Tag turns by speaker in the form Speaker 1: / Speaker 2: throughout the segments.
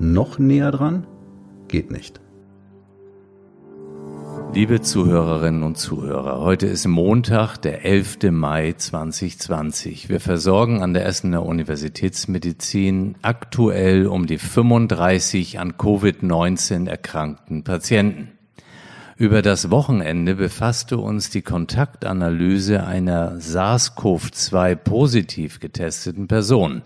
Speaker 1: Noch näher dran? Geht nicht.
Speaker 2: Liebe Zuhörerinnen und Zuhörer, heute ist Montag, der 11. Mai 2020. Wir versorgen an der Essener Universitätsmedizin aktuell um die 35 an Covid-19 erkrankten Patienten. Über das Wochenende befasste uns die Kontaktanalyse einer SARS-CoV-2 positiv getesteten Person.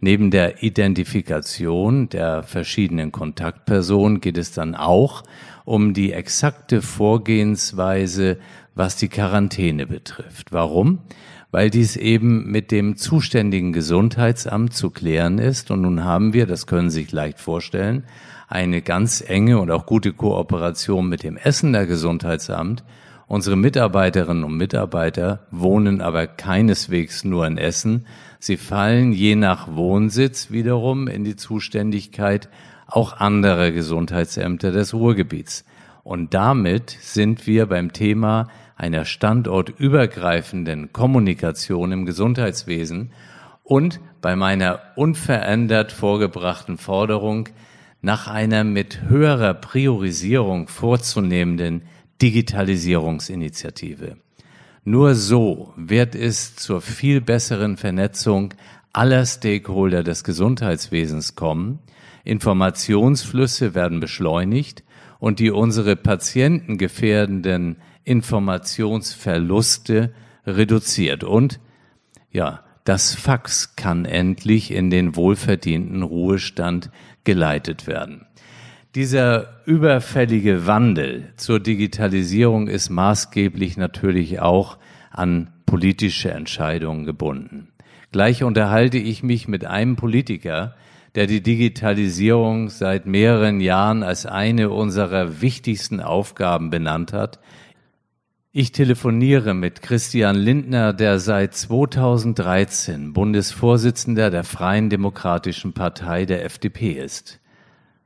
Speaker 2: Neben der Identifikation der verschiedenen Kontaktpersonen geht es dann auch um die exakte Vorgehensweise, was die Quarantäne betrifft. Warum? Weil dies eben mit dem zuständigen Gesundheitsamt zu klären ist. Und nun haben wir, das können Sie sich leicht vorstellen, eine ganz enge und auch gute Kooperation mit dem Essener Gesundheitsamt. Unsere Mitarbeiterinnen und Mitarbeiter wohnen aber keineswegs nur in Essen. Sie fallen je nach Wohnsitz wiederum in die Zuständigkeit auch andere Gesundheitsämter des Ruhrgebiets. Und damit sind wir beim Thema einer standortübergreifenden Kommunikation im Gesundheitswesen und bei meiner unverändert vorgebrachten Forderung nach einer mit höherer Priorisierung vorzunehmenden Digitalisierungsinitiative. Nur so wird es zur viel besseren Vernetzung aller Stakeholder des Gesundheitswesens kommen, Informationsflüsse werden beschleunigt und die unsere Patienten gefährdenden Informationsverluste reduziert. Und ja, das Fax kann endlich in den wohlverdienten Ruhestand geleitet werden. Dieser überfällige Wandel zur Digitalisierung ist maßgeblich natürlich auch an politische Entscheidungen gebunden. Gleich unterhalte ich mich mit einem Politiker, der die Digitalisierung seit mehreren Jahren als eine unserer wichtigsten Aufgaben benannt hat. Ich telefoniere mit Christian Lindner, der seit 2013 Bundesvorsitzender der Freien Demokratischen Partei der FDP ist.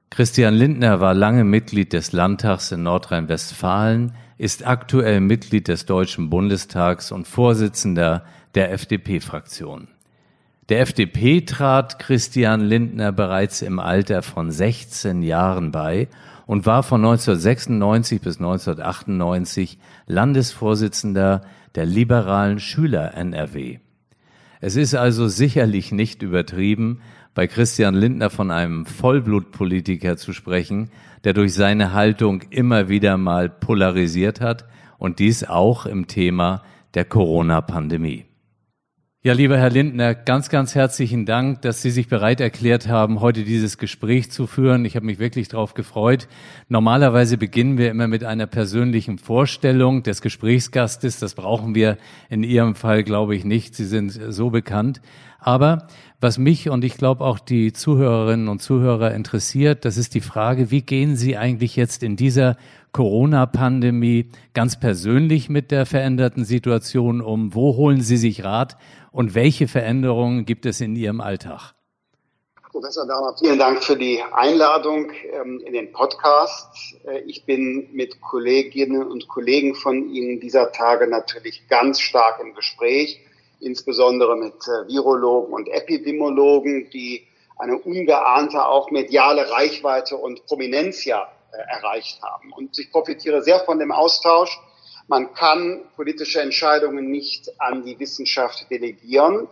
Speaker 2: Christian Lindner war lange Mitglied des Landtags in Nordrhein-Westfalen, ist aktuell Mitglied des Deutschen Bundestags und Vorsitzender der FDP-Fraktion. Der FDP trat Christian Lindner bereits im Alter von 16 Jahren bei und war von 1996 bis 1998 Landesvorsitzender der liberalen Schüler NRW. Es ist also sicherlich nicht übertrieben, bei Christian Lindner von einem Vollblutpolitiker zu sprechen, der durch seine Haltung immer wieder mal polarisiert hat und dies auch im Thema der Corona-Pandemie. Ja, lieber Herr Lindner, ganz, ganz herzlichen Dank, dass Sie sich bereit erklärt haben, heute dieses Gespräch zu führen. Ich habe mich wirklich darauf gefreut. Normalerweise beginnen wir immer mit einer persönlichen Vorstellung des Gesprächsgastes. Das brauchen wir in Ihrem Fall, glaube ich, nicht. Sie sind so bekannt. Aber was mich und ich glaube auch die Zuhörerinnen und Zuhörer interessiert, das ist die Frage, wie gehen Sie eigentlich jetzt in dieser Corona-Pandemie ganz persönlich mit der veränderten Situation um? Wo holen Sie sich Rat und welche Veränderungen gibt es in Ihrem Alltag?
Speaker 3: Professor Dahmer, vielen Dank für die Einladung ähm, in den Podcast. Äh, ich bin mit Kolleginnen und Kollegen von Ihnen dieser Tage natürlich ganz stark im Gespräch, insbesondere mit äh, Virologen und Epidemiologen, die eine ungeahnte auch mediale Reichweite und Prominenz ja äh, erreicht haben. Und ich profitiere sehr von dem Austausch man kann politische Entscheidungen nicht an die Wissenschaft delegieren.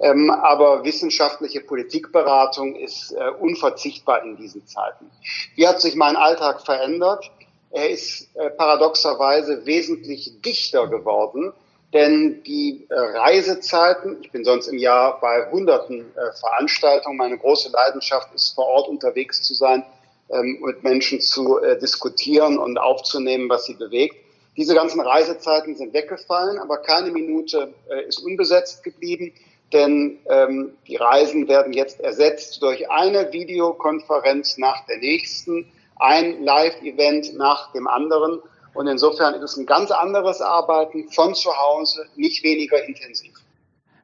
Speaker 3: Ähm, aber wissenschaftliche Politikberatung ist äh, unverzichtbar in diesen Zeiten. Wie hat sich mein Alltag verändert? Er ist äh, paradoxerweise wesentlich dichter geworden, denn die äh, Reisezeiten, ich bin sonst im Jahr bei hunderten äh, Veranstaltungen, meine große Leidenschaft ist vor Ort unterwegs zu sein, ähm, mit Menschen zu äh, diskutieren und aufzunehmen, was sie bewegt. Diese ganzen Reisezeiten sind weggefallen, aber keine Minute ist unbesetzt geblieben. denn ähm, die Reisen werden jetzt ersetzt durch eine Videokonferenz nach der nächsten, ein Live-Event nach dem anderen. Und insofern ist es ein ganz anderes Arbeiten von zu Hause, nicht weniger intensiv.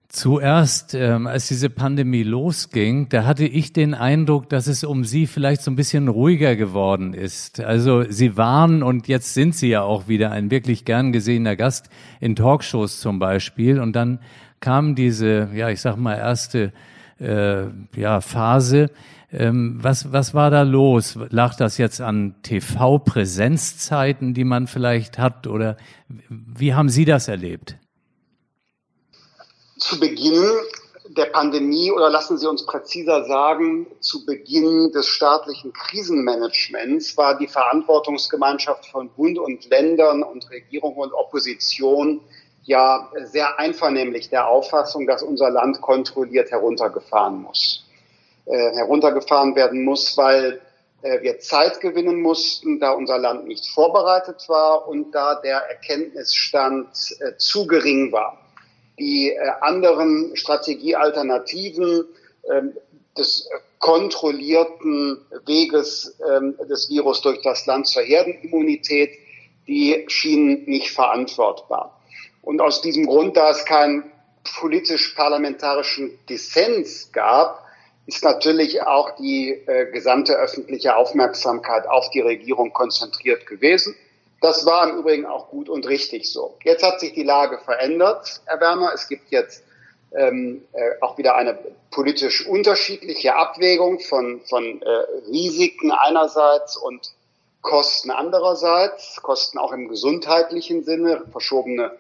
Speaker 2: Zuerst, ähm, als diese Pandemie losging, da hatte ich den Eindruck, dass es um Sie vielleicht so ein bisschen ruhiger geworden ist. Also Sie waren und jetzt sind Sie ja auch wieder ein wirklich gern gesehener Gast in Talkshows zum Beispiel. Und dann kam diese, ja, ich sag mal, erste äh, ja, Phase. Ähm, was, was war da los? Lag das jetzt an TV-Präsenzzeiten, die man vielleicht hat? Oder wie haben Sie das erlebt?
Speaker 3: Zu Beginn der Pandemie oder lassen Sie uns präziser sagen, zu Beginn des staatlichen Krisenmanagements war die Verantwortungsgemeinschaft von Bund und Ländern und Regierung und Opposition ja sehr einvernehmlich der Auffassung, dass unser Land kontrolliert heruntergefahren muss. Äh, heruntergefahren werden muss, weil äh, wir Zeit gewinnen mussten, da unser Land nicht vorbereitet war und da der Erkenntnisstand äh, zu gering war. Die äh, anderen Strategiealternativen ähm, des kontrollierten Weges ähm, des Virus durch das Land zur Herdenimmunität, die schienen nicht verantwortbar. Und aus diesem Grund, da es keinen politisch-parlamentarischen Dissens gab, ist natürlich auch die äh, gesamte öffentliche Aufmerksamkeit auf die Regierung konzentriert gewesen. Das war im Übrigen auch gut und richtig so. Jetzt hat sich die Lage verändert, Herr Werner. Es gibt jetzt ähm, äh, auch wieder eine politisch unterschiedliche Abwägung von, von äh, Risiken einerseits und Kosten andererseits, Kosten auch im gesundheitlichen Sinne, verschobene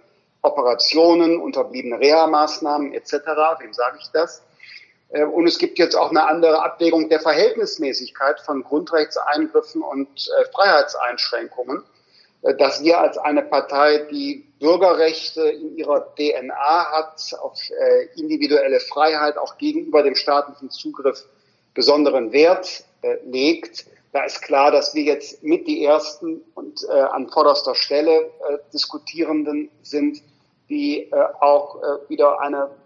Speaker 3: Operationen, unterbliebene Reha-Maßnahmen etc. Wem sage ich das? Äh, und es gibt jetzt auch eine andere Abwägung der Verhältnismäßigkeit von Grundrechtseingriffen und äh, Freiheitseinschränkungen, äh, dass wir als eine Partei, die Bürgerrechte in ihrer DNA hat, auf individuelle Freiheit auch gegenüber dem staatlichen Zugriff besonderen Wert legt, da ist klar, dass wir jetzt mit die ersten und äh, an vorderster Stelle äh, Diskutierenden sind, die äh, auch äh, wieder eine äh,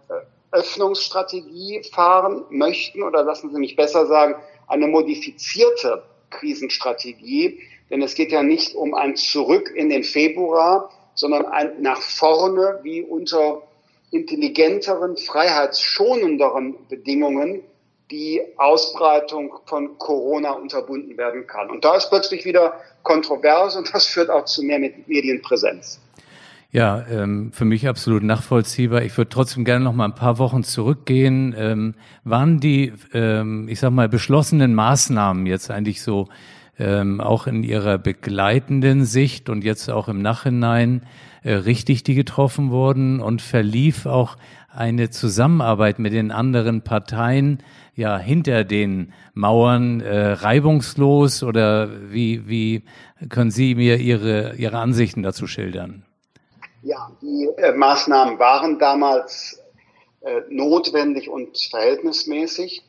Speaker 3: Öffnungsstrategie fahren möchten oder lassen Sie mich besser sagen, eine modifizierte Krisenstrategie. Denn es geht ja nicht um ein Zurück in den Februar, sondern ein nach vorne, wie unter intelligenteren, freiheitsschonenderen Bedingungen die Ausbreitung von Corona unterbunden werden kann. Und da ist plötzlich wieder kontrovers und das führt auch zu mehr Medienpräsenz.
Speaker 2: Ja, ähm, für mich absolut nachvollziehbar. Ich würde trotzdem gerne noch mal ein paar Wochen zurückgehen. Ähm, waren die, ähm, ich sag mal, beschlossenen Maßnahmen jetzt eigentlich so ähm, auch in ihrer begleitenden Sicht und jetzt auch im Nachhinein äh, richtig, die getroffen wurden und verlief auch eine Zusammenarbeit mit den anderen Parteien ja hinter den Mauern äh, reibungslos oder wie wie können Sie mir Ihre Ihre Ansichten dazu schildern?
Speaker 3: Ja, die äh, Maßnahmen waren damals äh, notwendig und verhältnismäßig.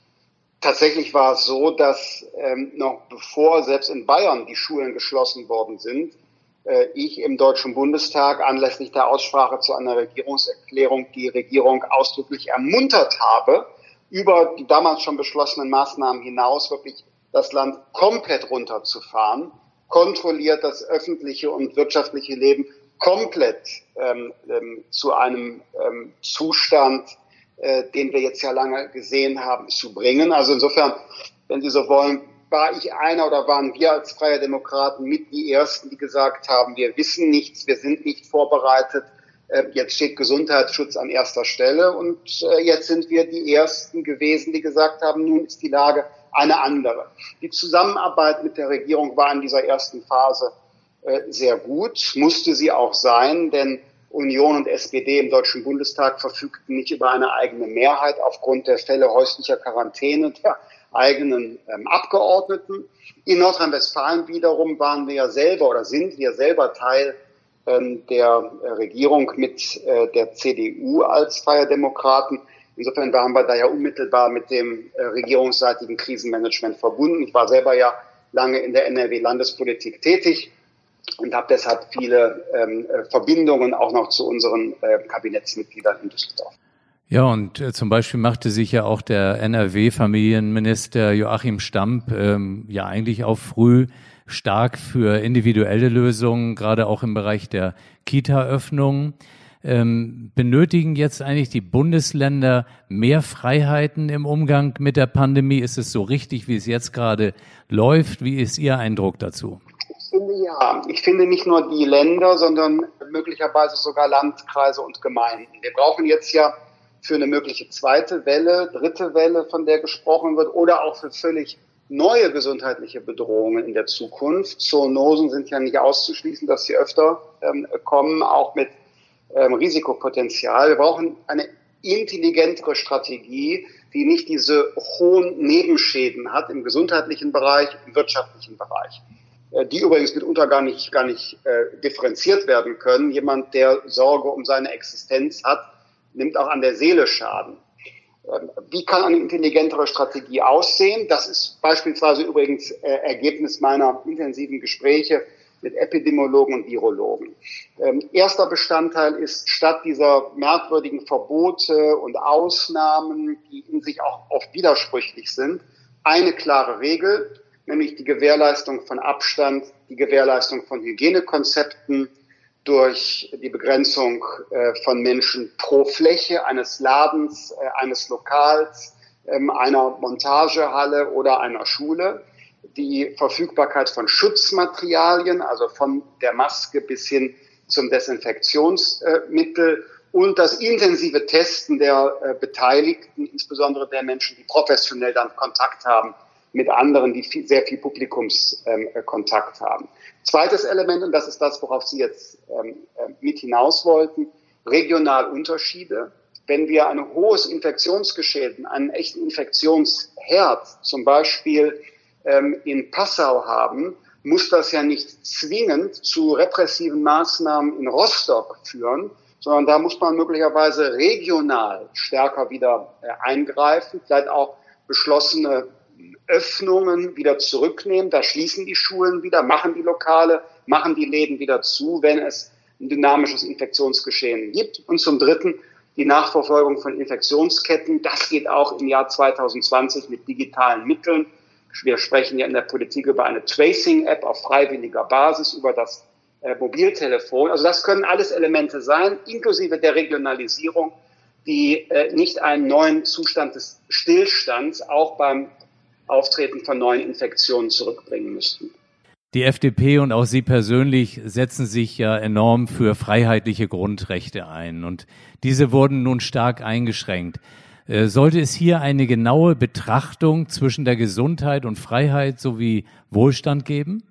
Speaker 3: Tatsächlich war es so, dass ähm, noch bevor selbst in Bayern die Schulen geschlossen worden sind, äh, ich im Deutschen Bundestag anlässlich der Aussprache zu einer Regierungserklärung die Regierung ausdrücklich ermuntert habe, über die damals schon beschlossenen Maßnahmen hinaus wirklich das Land komplett runterzufahren, kontrolliert das öffentliche und wirtschaftliche Leben komplett ähm, ähm, zu einem ähm, Zustand, äh, den wir jetzt ja lange gesehen haben, zu bringen. Also insofern, wenn Sie so wollen, war ich einer oder waren wir als Freie Demokraten mit die Ersten, die gesagt haben, wir wissen nichts, wir sind nicht vorbereitet, äh, jetzt steht Gesundheitsschutz an erster Stelle und äh, jetzt sind wir die Ersten gewesen, die gesagt haben, nun ist die Lage eine andere. Die Zusammenarbeit mit der Regierung war in dieser ersten Phase sehr gut, musste sie auch sein, denn Union und SPD im Deutschen Bundestag verfügten nicht über eine eigene Mehrheit aufgrund der Fälle häuslicher Quarantäne der eigenen ähm, Abgeordneten. In Nordrhein-Westfalen wiederum waren wir ja selber oder sind wir selber Teil ähm, der Regierung mit äh, der CDU als Freie Demokraten. Insofern waren wir da ja unmittelbar mit dem äh, regierungsseitigen Krisenmanagement verbunden. Ich war selber ja lange in der NRW-Landespolitik tätig und habe deshalb viele ähm, äh, Verbindungen auch noch zu unseren äh, Kabinettsmitgliedern in Düsseldorf.
Speaker 2: Ja, und äh, zum Beispiel machte sich ja auch der NRW-Familienminister Joachim Stamp ähm, ja eigentlich auch früh stark für individuelle Lösungen, gerade auch im Bereich der Kita-Öffnung. Ähm, benötigen jetzt eigentlich die Bundesländer mehr Freiheiten im Umgang mit der Pandemie? Ist es so richtig, wie es jetzt gerade läuft? Wie ist Ihr Eindruck dazu?
Speaker 3: Ich finde ja. Ich finde nicht nur die Länder, sondern möglicherweise sogar Landkreise und Gemeinden. Wir brauchen jetzt ja für eine mögliche zweite Welle, dritte Welle, von der gesprochen wird, oder auch für völlig neue gesundheitliche Bedrohungen in der Zukunft. Zoonosen sind ja nicht auszuschließen, dass sie öfter ähm, kommen, auch mit ähm, Risikopotenzial. Wir brauchen eine intelligentere Strategie, die nicht diese hohen Nebenschäden hat im gesundheitlichen Bereich, im wirtschaftlichen Bereich, die übrigens mitunter gar nicht, gar nicht äh, differenziert werden können. Jemand, der Sorge um seine Existenz hat, nimmt auch an der Seele Schaden. Ähm, wie kann eine intelligentere Strategie aussehen? Das ist beispielsweise übrigens äh, Ergebnis meiner intensiven Gespräche mit Epidemiologen und Virologen. Ähm, erster Bestandteil ist, statt dieser merkwürdigen Verbote und Ausnahmen, die in sich auch oft widersprüchlich sind, eine klare Regel, nämlich die Gewährleistung von Abstand, die Gewährleistung von Hygienekonzepten, durch die Begrenzung äh, von Menschen pro Fläche eines Ladens, äh, eines Lokals, ähm, einer Montagehalle oder einer Schule, die Verfügbarkeit von Schutzmaterialien, also von der Maske bis hin zum Desinfektionsmittel und das intensive Testen der äh, Beteiligten, insbesondere der Menschen, die professionell dann Kontakt haben mit anderen, die viel, sehr viel Publikumskontakt ähm, haben. Zweites Element, und das ist das, worauf Sie jetzt ähm, äh, mit hinaus wollten, Regionalunterschiede. Wenn wir ein hohes Infektionsgeschehen, einen echten Infektionsherd, zum Beispiel ähm, in Passau haben, muss das ja nicht zwingend zu repressiven Maßnahmen in Rostock führen, sondern da muss man möglicherweise regional stärker wieder äh, eingreifen, vielleicht auch beschlossene Öffnungen wieder zurücknehmen. Da schließen die Schulen wieder, machen die Lokale, machen die Läden wieder zu, wenn es ein dynamisches Infektionsgeschehen gibt. Und zum Dritten die Nachverfolgung von Infektionsketten. Das geht auch im Jahr 2020 mit digitalen Mitteln. Wir sprechen ja in der Politik über eine Tracing-App auf freiwilliger Basis, über das äh, Mobiltelefon. Also das können alles Elemente sein, inklusive der Regionalisierung, die äh, nicht einen neuen Zustand des Stillstands auch beim Auftreten von neuen Infektionen zurückbringen müssten.
Speaker 2: Die FDP und auch Sie persönlich setzen sich ja enorm für freiheitliche Grundrechte ein und diese wurden nun stark eingeschränkt. Äh, sollte es hier eine genaue Betrachtung zwischen der Gesundheit und Freiheit sowie Wohlstand geben?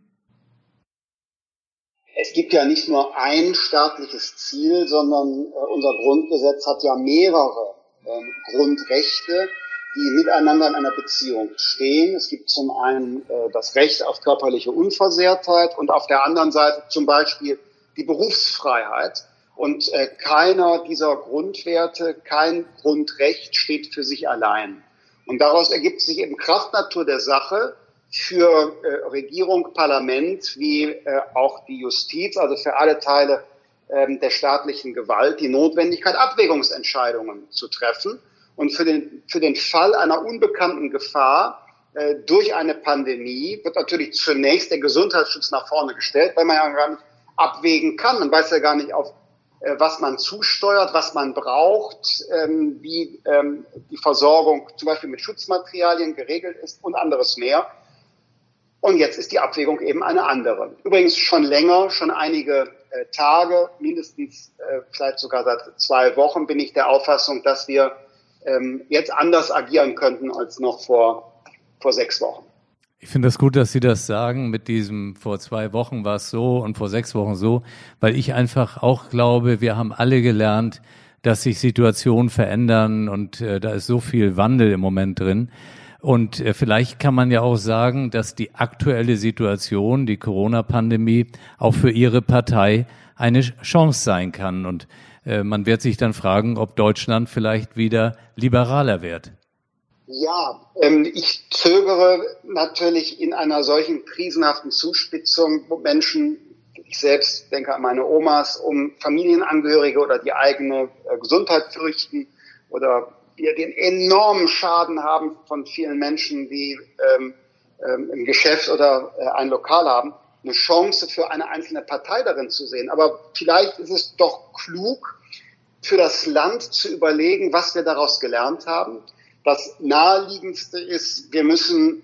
Speaker 3: Es gibt ja nicht nur ein staatliches Ziel, sondern äh, unser Grundgesetz hat ja mehrere äh, Grundrechte die miteinander in einer Beziehung stehen. Es gibt zum einen äh, das Recht auf körperliche Unversehrtheit und auf der anderen Seite zum Beispiel die Berufsfreiheit. Und äh, keiner dieser Grundwerte, kein Grundrecht steht für sich allein. Und daraus ergibt sich eben Kraftnatur der Sache für äh, Regierung, Parlament wie äh, auch die Justiz, also für alle Teile äh, der staatlichen Gewalt, die Notwendigkeit, Abwägungsentscheidungen zu treffen. Und für den, für den Fall einer unbekannten Gefahr äh, durch eine Pandemie wird natürlich zunächst der Gesundheitsschutz nach vorne gestellt, weil man ja gar nicht abwägen kann. Man weiß ja gar nicht, auf äh, was man zusteuert, was man braucht, ähm, wie ähm, die Versorgung zum Beispiel mit Schutzmaterialien geregelt ist und anderes mehr. Und jetzt ist die Abwägung eben eine andere. Übrigens schon länger, schon einige äh, Tage, mindestens äh, vielleicht sogar seit zwei Wochen bin ich der Auffassung, dass wir ähm, jetzt anders agieren könnten als noch vor, vor sechs Wochen.
Speaker 2: Ich finde das gut, dass Sie das sagen. Mit diesem vor zwei Wochen war es so und vor sechs Wochen so, weil ich einfach auch glaube, wir haben alle gelernt, dass sich Situationen verändern und äh, da ist so viel Wandel im Moment drin. Und äh, vielleicht kann man ja auch sagen, dass die aktuelle Situation, die Corona-Pandemie, auch für Ihre Partei eine Chance sein kann. Und äh, man wird sich dann fragen, ob Deutschland vielleicht wieder liberaler wird.
Speaker 3: Ja, ähm, ich zögere natürlich in einer solchen krisenhaften Zuspitzung, wo Menschen, ich selbst denke an meine Omas, um Familienangehörige oder die eigene äh, Gesundheit fürchten, oder wir den enormen Schaden haben von vielen Menschen, die ähm, ähm, ein Geschäft oder äh, ein Lokal haben, eine Chance für eine einzelne Partei darin zu sehen. Aber vielleicht ist es doch klug, für das Land zu überlegen, was wir daraus gelernt haben. Das naheliegendste ist, wir müssen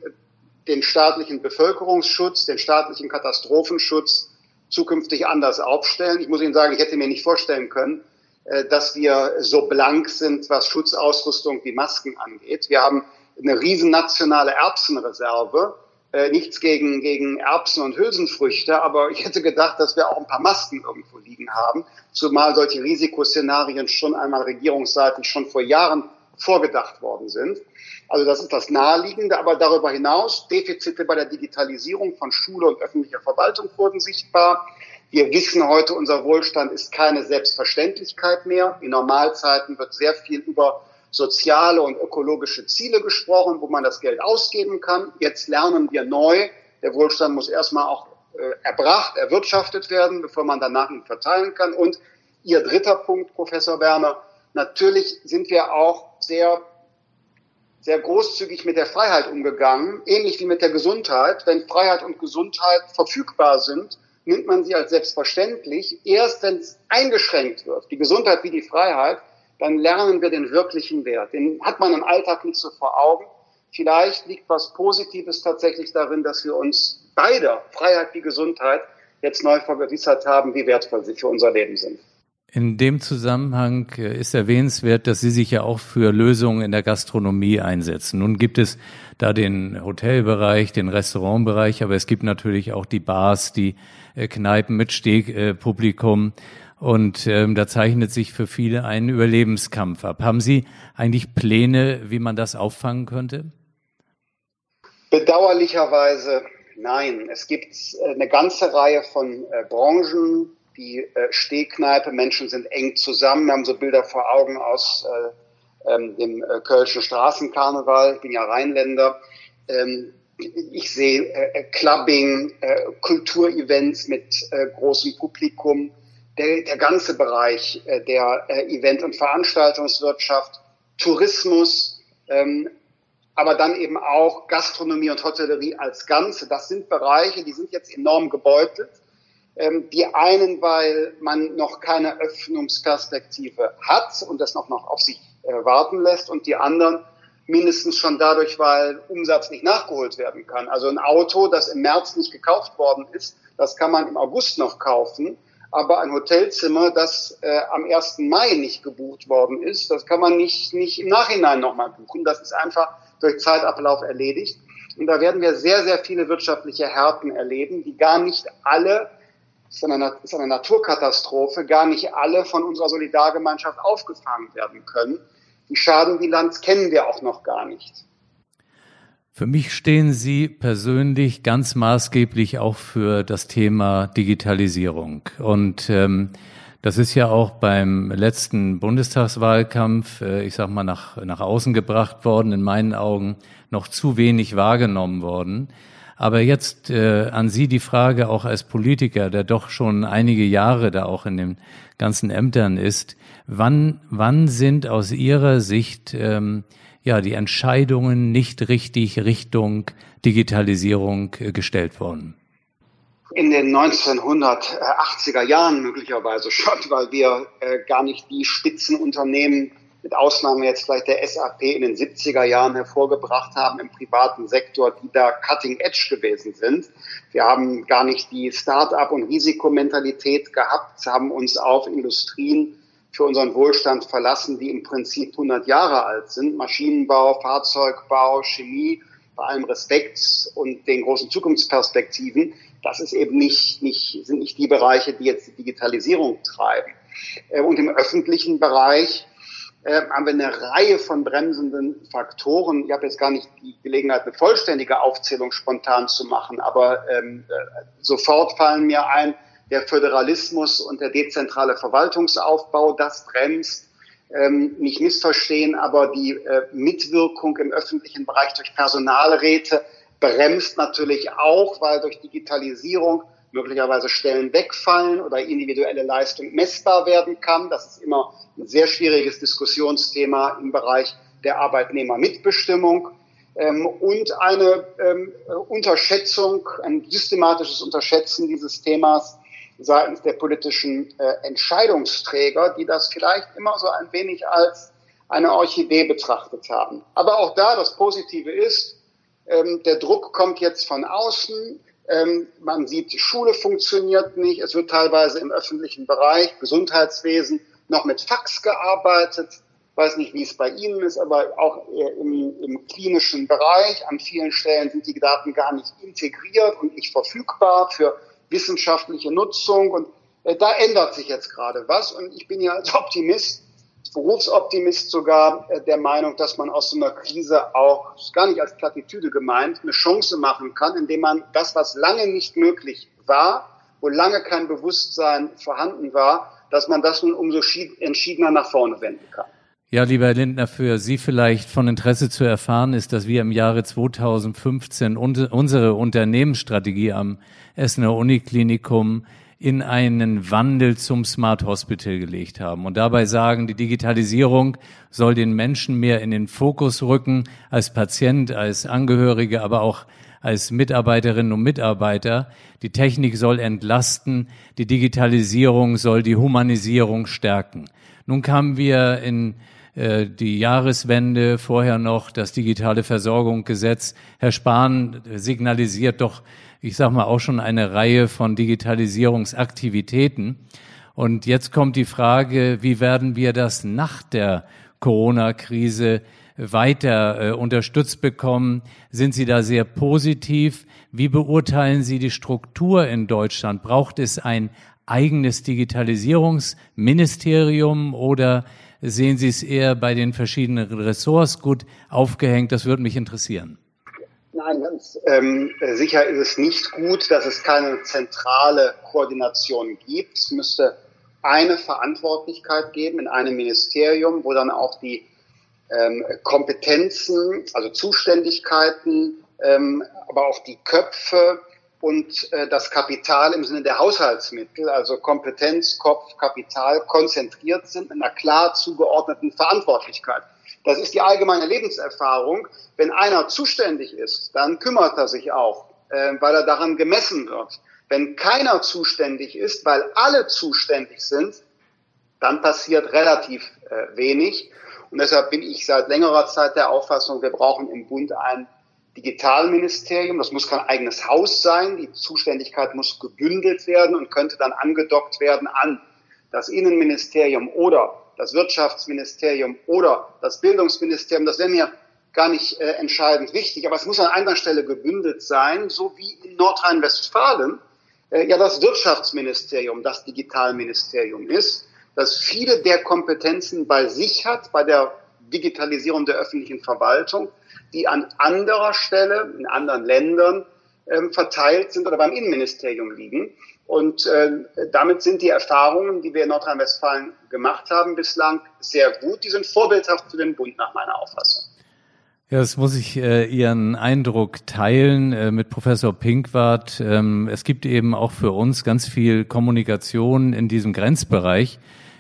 Speaker 3: den staatlichen Bevölkerungsschutz, den staatlichen Katastrophenschutz zukünftig anders aufstellen. Ich muss Ihnen sagen, ich hätte mir nicht vorstellen können, äh, dass wir so blank sind, was Schutzausrüstung wie Masken angeht. Wir haben eine riesen nationale Erbsenreserve. Äh, nichts gegen, gegen Erbsen und Hülsenfrüchte, aber ich hätte gedacht, dass wir auch ein paar Masken irgendwo liegen haben, zumal solche Risikoszenarien schon einmal regierungsseitig schon vor Jahren vorgedacht worden sind. Also das ist das Naheliegende. Aber darüber hinaus, Defizite bei der Digitalisierung von Schule und öffentlicher Verwaltung wurden sichtbar. Wir wissen heute, unser Wohlstand ist keine Selbstverständlichkeit mehr. In Normalzeiten wird sehr viel über soziale und ökologische Ziele gesprochen, wo man das Geld ausgeben kann. Jetzt lernen wir neu, der Wohlstand muss erstmal auch äh, erbracht, erwirtschaftet werden, bevor man danach ihn verteilen kann. Und Ihr dritter Punkt, Professor Werner, natürlich sind wir auch sehr sehr großzügig mit der Freiheit umgegangen, ähnlich wie mit der Gesundheit. Wenn Freiheit und Gesundheit verfügbar sind, nimmt man sie als selbstverständlich. Erst wenn es eingeschränkt wird, die Gesundheit wie die Freiheit, dann lernen wir den wirklichen Wert. Den hat man im Alltag nicht so vor Augen. Vielleicht liegt was Positives tatsächlich darin, dass wir uns beide, Freiheit wie Gesundheit, jetzt neu vergewissert haben, wie wertvoll sie für unser Leben sind.
Speaker 2: In dem Zusammenhang äh, ist erwähnenswert, dass Sie sich ja auch für Lösungen in der Gastronomie einsetzen. Nun gibt es da den Hotelbereich, den Restaurantbereich, aber es gibt natürlich auch die Bars, die äh, Kneipen mit Stehpublikum. Und ähm, da zeichnet sich für viele ein Überlebenskampf ab. Haben Sie eigentlich Pläne, wie man das auffangen könnte?
Speaker 3: Bedauerlicherweise nein. Es gibt äh, eine ganze Reihe von Branchen, die äh, Stehkneipe, Menschen sind eng zusammen. Wir haben so Bilder vor Augen aus äh, ähm, dem äh, Kölschen Straßenkarneval. Ich bin ja Rheinländer. Ähm, ich sehe äh, Clubbing, äh, Kulturevents mit äh, großem Publikum. Der, der ganze Bereich äh, der äh, Event- und Veranstaltungswirtschaft, Tourismus, ähm, aber dann eben auch Gastronomie und Hotellerie als Ganze. Das sind Bereiche, die sind jetzt enorm gebeutelt. Ähm, die einen, weil man noch keine Öffnungsperspektive hat und das noch, noch auf sich äh, warten lässt und die anderen mindestens schon dadurch, weil Umsatz nicht nachgeholt werden kann. Also ein Auto, das im März nicht gekauft worden ist, das kann man im August noch kaufen. Aber ein Hotelzimmer, das äh, am 1. Mai nicht gebucht worden ist, das kann man nicht, nicht im Nachhinein nochmal buchen. Das ist einfach durch Zeitablauf erledigt. Und da werden wir sehr, sehr viele wirtschaftliche Härten erleben, die gar nicht alle ist eine, ist eine Naturkatastrophe, gar nicht alle von unserer Solidargemeinschaft aufgefangen werden können. Die Schadenbilanz kennen wir auch noch gar nicht.
Speaker 2: Für mich stehen Sie persönlich ganz maßgeblich auch für das Thema Digitalisierung. Und ähm, das ist ja auch beim letzten Bundestagswahlkampf, äh, ich sag mal, nach, nach außen gebracht worden, in meinen Augen noch zu wenig wahrgenommen worden. Aber jetzt äh, an Sie die Frage auch als Politiker, der doch schon einige Jahre da auch in den ganzen Ämtern ist, wann, wann sind aus Ihrer Sicht ähm, ja die Entscheidungen nicht richtig Richtung Digitalisierung äh, gestellt worden?
Speaker 3: In den 1980er Jahren möglicherweise schon, weil wir äh, gar nicht die Spitzenunternehmen mit Ausnahme jetzt vielleicht der SAP in den 70er Jahren hervorgebracht haben im privaten Sektor, die da cutting edge gewesen sind. Wir haben gar nicht die Start-up und Risikomentalität gehabt, haben uns auf Industrien für unseren Wohlstand verlassen, die im Prinzip 100 Jahre alt sind. Maschinenbau, Fahrzeugbau, Chemie, bei allem Respekt und den großen Zukunftsperspektiven. Das ist eben nicht, nicht, sind nicht die Bereiche, die jetzt die Digitalisierung treiben. Äh, und im öffentlichen Bereich äh, haben wir eine Reihe von bremsenden Faktoren. Ich habe jetzt gar nicht die Gelegenheit, eine vollständige Aufzählung spontan zu machen, aber ähm, äh, sofort fallen mir ein, der Föderalismus und der dezentrale Verwaltungsaufbau, das bremst. Ähm, nicht missverstehen, aber die äh, Mitwirkung im öffentlichen Bereich durch Personalräte bremst natürlich auch, weil durch Digitalisierung möglicherweise Stellen wegfallen oder individuelle Leistung messbar werden kann. Das ist immer ein sehr schwieriges Diskussionsthema im Bereich der Arbeitnehmermitbestimmung. Ähm, und eine ähm, Unterschätzung, ein systematisches Unterschätzen dieses Themas seitens der politischen äh, Entscheidungsträger, die das vielleicht immer so ein wenig als eine Orchidee betrachtet haben. Aber auch da das Positive ist, ähm, der Druck kommt jetzt von außen. Ähm, man sieht, die Schule funktioniert nicht. Es wird teilweise im öffentlichen Bereich, Gesundheitswesen, noch mit Fax gearbeitet. Weiß nicht, wie es bei Ihnen ist, aber auch im, im klinischen Bereich. An vielen Stellen sind die Daten gar nicht integriert und nicht verfügbar für wissenschaftliche Nutzung. Und äh, da ändert sich jetzt gerade was. Und ich bin ja als Optimist Berufsoptimist sogar äh, der Meinung, dass man aus so einer Krise auch, gar nicht als Plattitüde gemeint, eine Chance machen kann, indem man das, was lange nicht möglich war, wo lange kein Bewusstsein vorhanden war, dass man das nun umso entschiedener nach vorne wenden kann.
Speaker 2: Ja, lieber Herr Lindner, für Sie vielleicht von Interesse zu erfahren ist, dass wir im Jahre 2015 unsere Unternehmensstrategie am Essener Uniklinikum in einen Wandel zum Smart Hospital gelegt haben und dabei sagen, die Digitalisierung soll den Menschen mehr in den Fokus rücken, als Patient, als Angehörige, aber auch als Mitarbeiterinnen und Mitarbeiter. Die Technik soll entlasten, die Digitalisierung soll die Humanisierung stärken. Nun kamen wir in äh, die Jahreswende, vorher noch das digitale Versorgungsgesetz. Herr Spahn signalisiert doch ich sage mal, auch schon eine Reihe von Digitalisierungsaktivitäten. Und jetzt kommt die Frage, wie werden wir das nach der Corona-Krise weiter äh, unterstützt bekommen? Sind Sie da sehr positiv? Wie beurteilen Sie die Struktur in Deutschland? Braucht es ein eigenes Digitalisierungsministerium oder sehen Sie es eher bei den verschiedenen Ressorts gut aufgehängt? Das würde mich interessieren.
Speaker 3: Nein, ganz ähm, sicher ist es nicht gut, dass es keine zentrale Koordination gibt. Es müsste eine Verantwortlichkeit geben in einem Ministerium, wo dann auch die ähm, Kompetenzen, also Zuständigkeiten, ähm, aber auch die Köpfe und äh, das Kapital im Sinne der Haushaltsmittel, also Kompetenz, Kopf, Kapital, konzentriert sind in einer klar zugeordneten Verantwortlichkeit. Das ist die allgemeine Lebenserfahrung. Wenn einer zuständig ist, dann kümmert er sich auch, äh, weil er daran gemessen wird. Wenn keiner zuständig ist, weil alle zuständig sind, dann passiert relativ äh, wenig. Und deshalb bin ich seit längerer Zeit der Auffassung, wir brauchen im Bund ein Digitalministerium. Das muss kein eigenes Haus sein. Die Zuständigkeit muss gebündelt werden und könnte dann angedockt werden an das Innenministerium oder das Wirtschaftsministerium oder das Bildungsministerium, das wäre mir gar nicht äh, entscheidend wichtig, aber es muss an einer Stelle gebündelt sein, so wie in Nordrhein-Westfalen äh, ja das Wirtschaftsministerium das Digitalministerium ist, das viele der Kompetenzen bei sich hat, bei der Digitalisierung der öffentlichen Verwaltung, die an anderer Stelle, in anderen Ländern ähm, verteilt sind oder beim Innenministerium liegen. Und äh, damit sind die Erfahrungen, die wir in Nordrhein-Westfalen gemacht haben bislang, sehr gut. Die sind vorbildhaft für den Bund nach meiner Auffassung.
Speaker 2: Ja, das muss ich äh, Ihren Eindruck teilen äh, mit Professor Pinkwart. Ähm, es gibt eben auch für uns ganz viel Kommunikation in diesem Grenzbereich,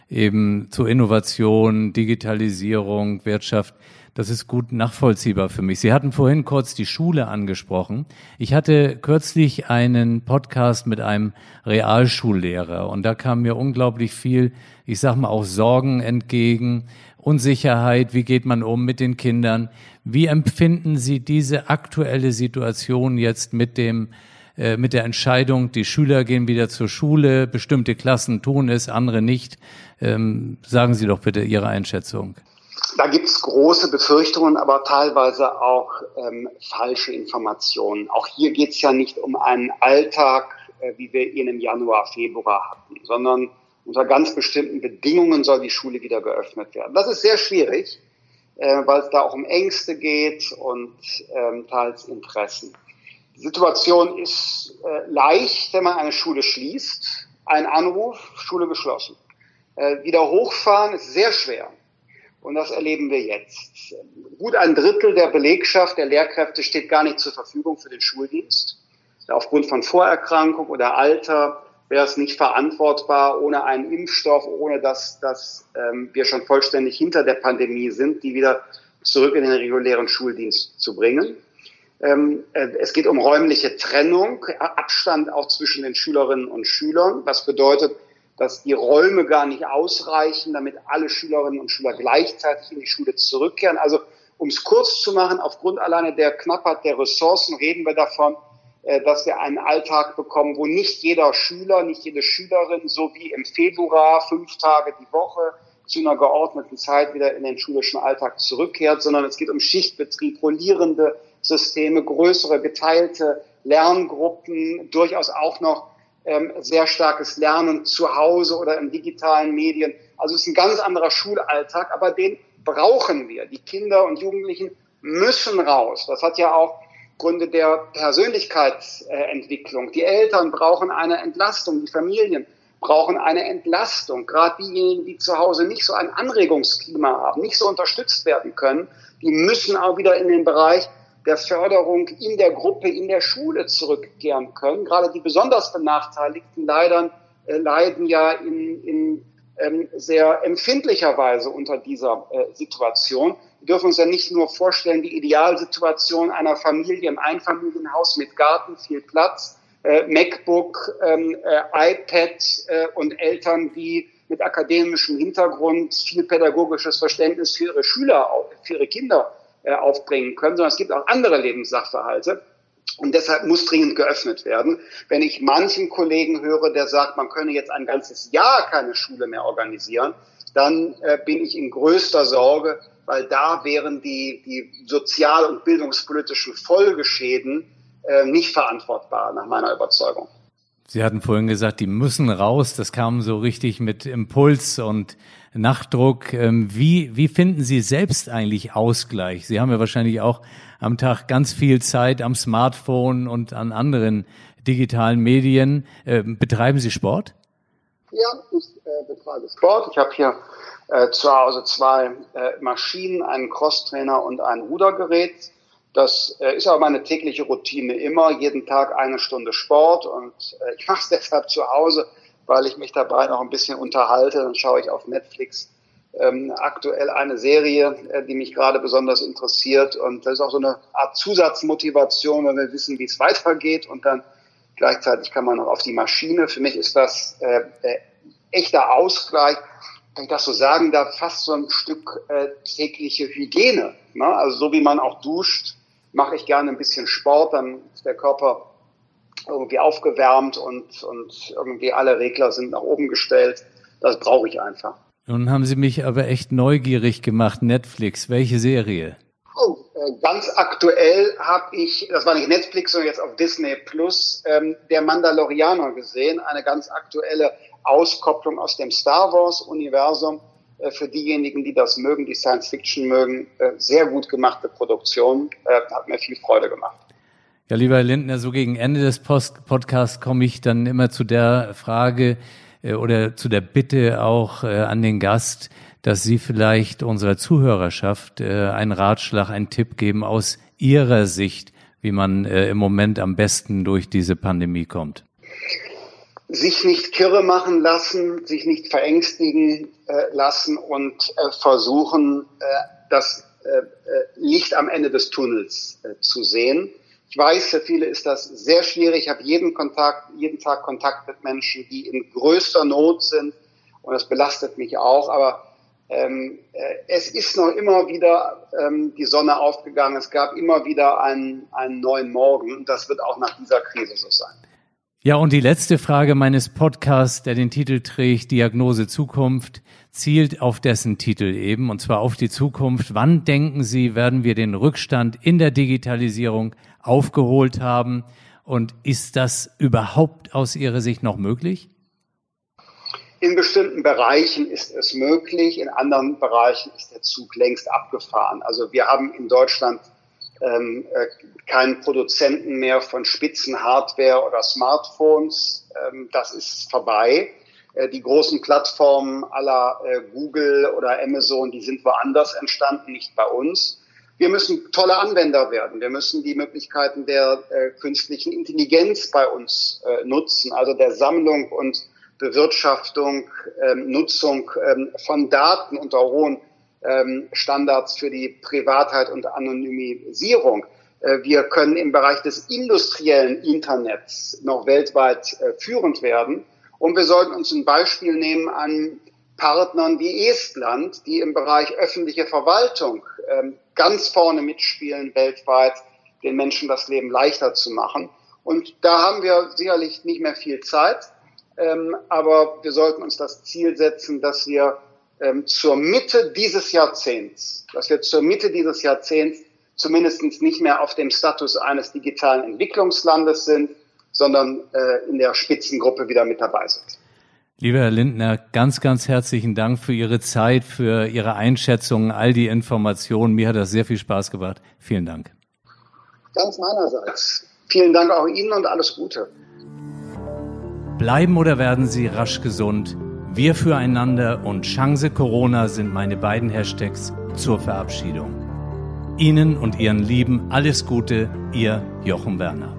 Speaker 2: eben zur Innovation, Digitalisierung, Wirtschaft. Das ist gut nachvollziehbar für mich. Sie hatten vorhin kurz die Schule angesprochen. Ich hatte kürzlich einen Podcast mit einem Realschullehrer und da kam mir unglaublich viel, ich sag mal auch Sorgen entgegen, Unsicherheit, wie geht man um mit den Kindern? Wie empfinden Sie diese aktuelle Situation jetzt mit dem äh, mit der Entscheidung, die Schüler gehen wieder zur Schule, bestimmte Klassen tun es, andere nicht. Ähm, sagen Sie doch bitte Ihre Einschätzung.
Speaker 3: Da gibt es große Befürchtungen, aber teilweise auch ähm, falsche Informationen. Auch hier geht es ja nicht um einen Alltag, äh, wie wir ihn im Januar, Februar hatten, sondern unter ganz bestimmten Bedingungen soll die Schule wieder geöffnet werden. Das ist sehr schwierig, äh, weil es da auch um Ängste geht und ähm, teils Interessen. Die Situation ist äh, leicht, wenn man eine Schule schließt. Ein Anruf, Schule geschlossen. Äh, wieder hochfahren ist sehr schwer. Und das erleben wir jetzt. Gut ein Drittel der Belegschaft, der Lehrkräfte steht gar nicht zur Verfügung für den Schuldienst. aufgrund von Vorerkrankung oder Alter wäre es nicht verantwortbar ohne einen Impfstoff, ohne dass, dass ähm, wir schon vollständig hinter der Pandemie sind, die wieder zurück in den regulären Schuldienst zu bringen. Ähm, äh, es geht um räumliche Trennung, Abstand auch zwischen den Schülerinnen und Schülern, was bedeutet, dass die Räume gar nicht ausreichen, damit alle Schülerinnen und Schüler gleichzeitig in die Schule zurückkehren. Also um es kurz zu machen, aufgrund alleine der Knappheit der Ressourcen reden wir davon, äh, dass wir einen Alltag bekommen, wo nicht jeder Schüler, nicht jede Schülerin, so wie im Februar fünf Tage die Woche zu einer geordneten Zeit wieder in den schulischen Alltag zurückkehrt, sondern es geht um Schichtbetrieb, rollierende Systeme, größere geteilte Lerngruppen, durchaus auch noch ähm, sehr starkes Lernen zu Hause oder in digitalen Medien. Also es ist ein ganz anderer Schulalltag, aber den brauchen wir. Die Kinder und Jugendlichen müssen raus. Das hat ja auch Gründe der Persönlichkeitsentwicklung. Die Eltern brauchen eine Entlastung, die Familien brauchen eine Entlastung. Gerade diejenigen, die zu Hause nicht so ein Anregungsklima haben, nicht so unterstützt werden können, die müssen auch wieder in den Bereich der Förderung in der Gruppe, in der Schule zurückkehren können. Gerade die besonders Benachteiligten leiden, äh, leiden ja in, in ähm, sehr empfindlicher Weise unter dieser äh, Situation. Wir dürfen uns ja nicht nur vorstellen, die Idealsituation einer Familie im Einfamilienhaus mit Garten, viel Platz, äh, MacBook, ähm, äh, iPad äh, und Eltern, die mit akademischem Hintergrund viel pädagogisches Verständnis für ihre Schüler, für ihre Kinder äh, aufbringen können, sondern es gibt auch andere Lebenssachverhalte. Und deshalb muss dringend geöffnet werden. Wenn ich manchen Kollegen höre, der sagt, man könne jetzt ein ganzes Jahr keine Schule mehr organisieren, dann äh, bin ich in größter Sorge, weil da wären die, die sozial- und bildungspolitischen Folgeschäden äh, nicht verantwortbar, nach meiner Überzeugung.
Speaker 2: Sie hatten vorhin gesagt, die müssen raus. Das kam so richtig mit Impuls und Nachdruck. Ähm, wie, wie finden Sie selbst eigentlich Ausgleich? Sie haben ja wahrscheinlich auch am Tag ganz viel Zeit am Smartphone und an anderen digitalen Medien. Ähm, betreiben Sie Sport?
Speaker 3: Ja, ich äh, betreibe Sport. Ich habe hier äh, zu Hause zwei äh, Maschinen, einen Crosstrainer und ein Rudergerät. Das ist aber meine tägliche Routine immer, jeden Tag eine Stunde Sport und ich mache es deshalb zu Hause, weil ich mich dabei noch ein bisschen unterhalte. Dann schaue ich auf Netflix ähm, aktuell eine Serie, äh, die mich gerade besonders interessiert und das ist auch so eine Art Zusatzmotivation, wenn wir wissen, wie es weitergeht und dann gleichzeitig kann man noch auf die Maschine. Für mich ist das äh, äh, echter Ausgleich wenn ich das so sagen darf, fast so ein Stück äh, tägliche Hygiene. Ne? Also so wie man auch duscht, mache ich gerne ein bisschen Sport, dann ist der Körper irgendwie aufgewärmt und, und irgendwie alle Regler sind nach oben gestellt. Das brauche ich einfach.
Speaker 2: Nun haben Sie mich aber echt neugierig gemacht. Netflix, welche Serie?
Speaker 3: Oh, äh, ganz aktuell habe ich, das war nicht Netflix, sondern jetzt auf Disney Plus, ähm, der Mandalorianer gesehen. Eine ganz aktuelle Auskopplung aus dem Star Wars-Universum äh, für diejenigen, die das mögen, die Science Fiction mögen, äh, sehr gut gemachte Produktion, äh, hat mir viel Freude gemacht.
Speaker 2: Ja, lieber Herr Lindner, so gegen Ende des Post Podcasts komme ich dann immer zu der Frage oder zu der Bitte auch an den Gast, dass Sie vielleicht unserer Zuhörerschaft einen Ratschlag, einen Tipp geben aus Ihrer Sicht, wie man im Moment am besten durch diese Pandemie kommt
Speaker 3: sich nicht kirre machen lassen, sich nicht verängstigen äh, lassen und äh, versuchen, äh, das äh, äh, Licht am Ende des Tunnels äh, zu sehen. Ich weiß, für viele ist das sehr schwierig. Ich habe jeden Kontakt, jeden Tag Kontakt mit Menschen, die in größter Not sind und das belastet mich auch. Aber ähm, es ist noch immer wieder ähm, die Sonne aufgegangen. Es gab immer wieder einen, einen neuen Morgen und das wird auch nach dieser Krise so sein.
Speaker 2: Ja, und die letzte Frage meines Podcasts, der den Titel trägt, Diagnose Zukunft, zielt auf dessen Titel eben, und zwar auf die Zukunft. Wann denken Sie, werden wir den Rückstand in der Digitalisierung aufgeholt haben? Und ist das überhaupt aus Ihrer Sicht noch möglich?
Speaker 3: In bestimmten Bereichen ist es möglich, in anderen Bereichen ist der Zug längst abgefahren. Also wir haben in Deutschland ähm, äh, keinen Produzenten mehr von Spitzenhardware oder Smartphones. Ähm, das ist vorbei. Äh, die großen Plattformen aller äh, Google oder Amazon, die sind woanders entstanden, nicht bei uns. Wir müssen tolle Anwender werden. Wir müssen die Möglichkeiten der äh, künstlichen Intelligenz bei uns äh, nutzen, also der Sammlung und Bewirtschaftung, ähm, Nutzung ähm, von Daten unter hohen ähm, Standards für die Privatheit und Anonymisierung. Äh, wir können im Bereich des industriellen Internets noch weltweit äh, führend werden. Und wir sollten uns ein Beispiel nehmen an Partnern wie Estland, die im Bereich öffentliche Verwaltung ähm, ganz vorne mitspielen, weltweit den Menschen das Leben leichter zu machen. Und da haben wir sicherlich nicht mehr viel Zeit, ähm, aber wir sollten uns das Ziel setzen, dass wir ähm, zur Mitte dieses Jahrzehnts, dass wir zur Mitte dieses Jahrzehnts zumindest nicht mehr auf dem Status eines digitalen Entwicklungslandes sind, sondern äh, in der Spitzengruppe wieder mit dabei sind.
Speaker 2: Lieber Herr Lindner, ganz, ganz herzlichen Dank für Ihre Zeit, für Ihre Einschätzungen, all die Informationen. Mir hat das sehr viel Spaß gemacht. Vielen Dank.
Speaker 3: Ganz meinerseits. Vielen Dank auch Ihnen und alles Gute.
Speaker 2: Bleiben oder werden Sie rasch gesund? Wir füreinander und Chance Corona sind meine beiden Hashtags zur Verabschiedung. Ihnen und Ihren Lieben alles Gute, Ihr Jochen Werner.